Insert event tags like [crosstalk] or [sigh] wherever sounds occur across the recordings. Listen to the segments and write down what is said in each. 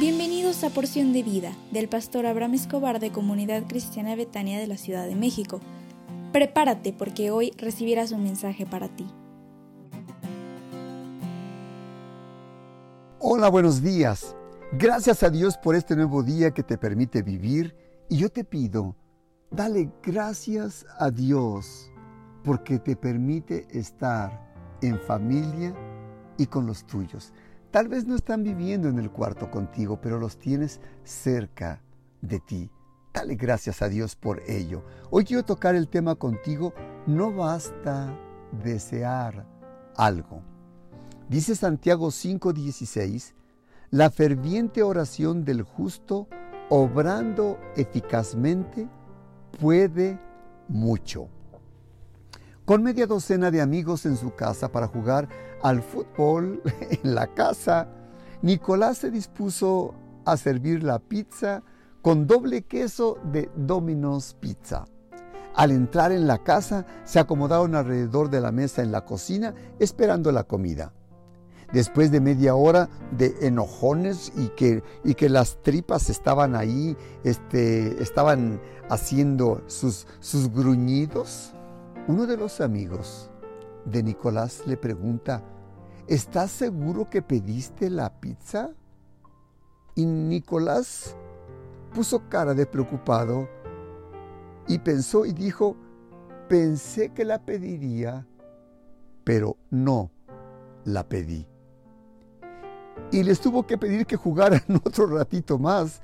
Bienvenidos a Porción de Vida del pastor Abraham Escobar de Comunidad Cristiana Betania de la Ciudad de México. Prepárate porque hoy recibirás un mensaje para ti. Hola, buenos días. Gracias a Dios por este nuevo día que te permite vivir y yo te pido, dale gracias a Dios porque te permite estar en familia y con los tuyos. Tal vez no están viviendo en el cuarto contigo, pero los tienes cerca de ti. Dale gracias a Dios por ello. Hoy quiero tocar el tema contigo. No basta desear algo. Dice Santiago 5:16, la ferviente oración del justo, obrando eficazmente, puede mucho. Con media docena de amigos en su casa para jugar al fútbol [laughs] en la casa, Nicolás se dispuso a servir la pizza con doble queso de Domino's Pizza. Al entrar en la casa, se acomodaron alrededor de la mesa en la cocina esperando la comida. Después de media hora de enojones y que, y que las tripas estaban ahí, este, estaban haciendo sus, sus gruñidos, uno de los amigos de Nicolás le pregunta, ¿estás seguro que pediste la pizza? Y Nicolás puso cara de preocupado y pensó y dijo, pensé que la pediría, pero no la pedí. Y les tuvo que pedir que jugaran [laughs] otro ratito más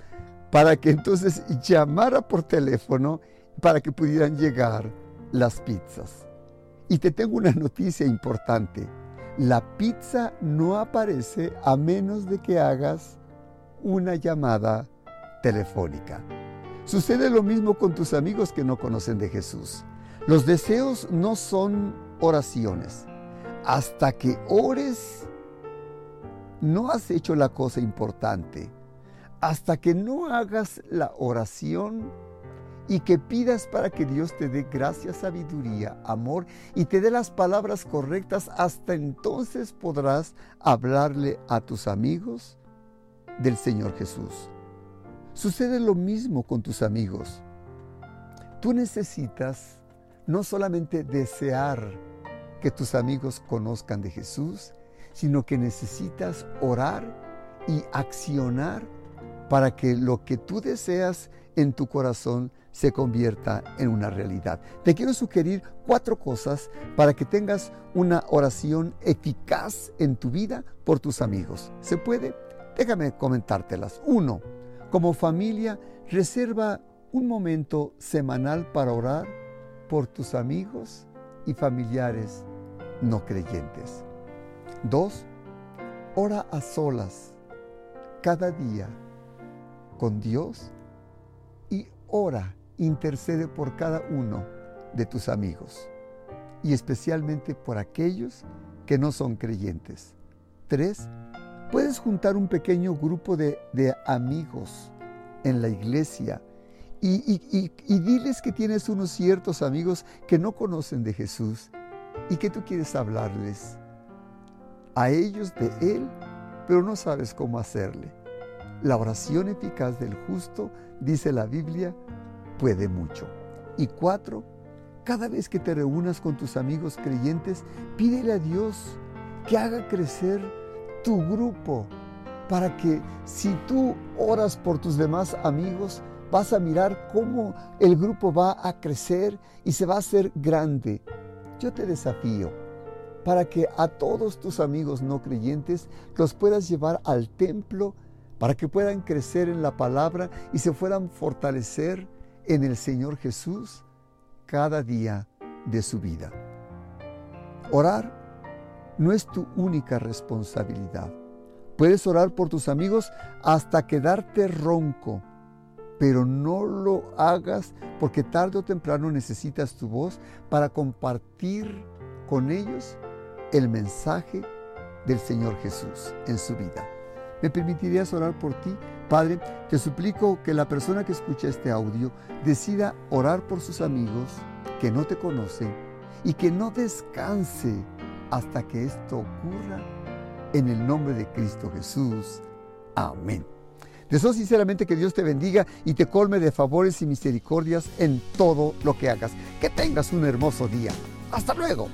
para que entonces llamara por teléfono para que pudieran llegar las pizzas. Y te tengo una noticia importante. La pizza no aparece a menos de que hagas una llamada telefónica. Sucede lo mismo con tus amigos que no conocen de Jesús. Los deseos no son oraciones. Hasta que ores, no has hecho la cosa importante. Hasta que no hagas la oración, y que pidas para que Dios te dé gracia, sabiduría, amor y te dé las palabras correctas, hasta entonces podrás hablarle a tus amigos del Señor Jesús. Sucede lo mismo con tus amigos. Tú necesitas no solamente desear que tus amigos conozcan de Jesús, sino que necesitas orar y accionar para que lo que tú deseas en tu corazón se convierta en una realidad. Te quiero sugerir cuatro cosas para que tengas una oración eficaz en tu vida por tus amigos. ¿Se puede? Déjame comentártelas. Uno, como familia, reserva un momento semanal para orar por tus amigos y familiares no creyentes. Dos, ora a solas cada día con Dios y ora, intercede por cada uno de tus amigos y especialmente por aquellos que no son creyentes. Tres, puedes juntar un pequeño grupo de, amigos en la iglesia y, y, diles que tienes unos ciertos amigos que no conocen de Jesús y que tú quieres hablarles a ellos de Él, pero no sabes cómo hacerle. La oración eficaz del justo, dice la Biblia, puede mucho. Y cuatro, cada vez que te reúnas con tus amigos creyentes, pídele a Dios que haga crecer tu grupo para que si tú oras por tus demás amigos, vas a mirar cómo el grupo va a crecer y se va a hacer grande. Yo te desafío para que a todos tus amigos no creyentes los puedas llevar al templo para que puedan crecer en la palabra y se puedan fortalecer en el Señor Jesús cada día de su vida. Orar no es tu única responsabilidad. Puedes orar por tus amigos hasta quedarte ronco, pero no lo hagas porque tarde o temprano necesitas tu voz para compartir con ellos el mensaje del Señor Jesús en su vida. ¿Me permitirías orar por ti? Padre, te suplico que la persona que escucha este audio decida orar por sus amigos que no te conocen y que no descanse hasta que esto ocurra en el nombre de Cristo Jesús. Amén. Deseo sinceramente que Dios te bendiga y te colme de favores y misericordias en todo lo que hagas. Que tengas un hermoso día. Hasta luego.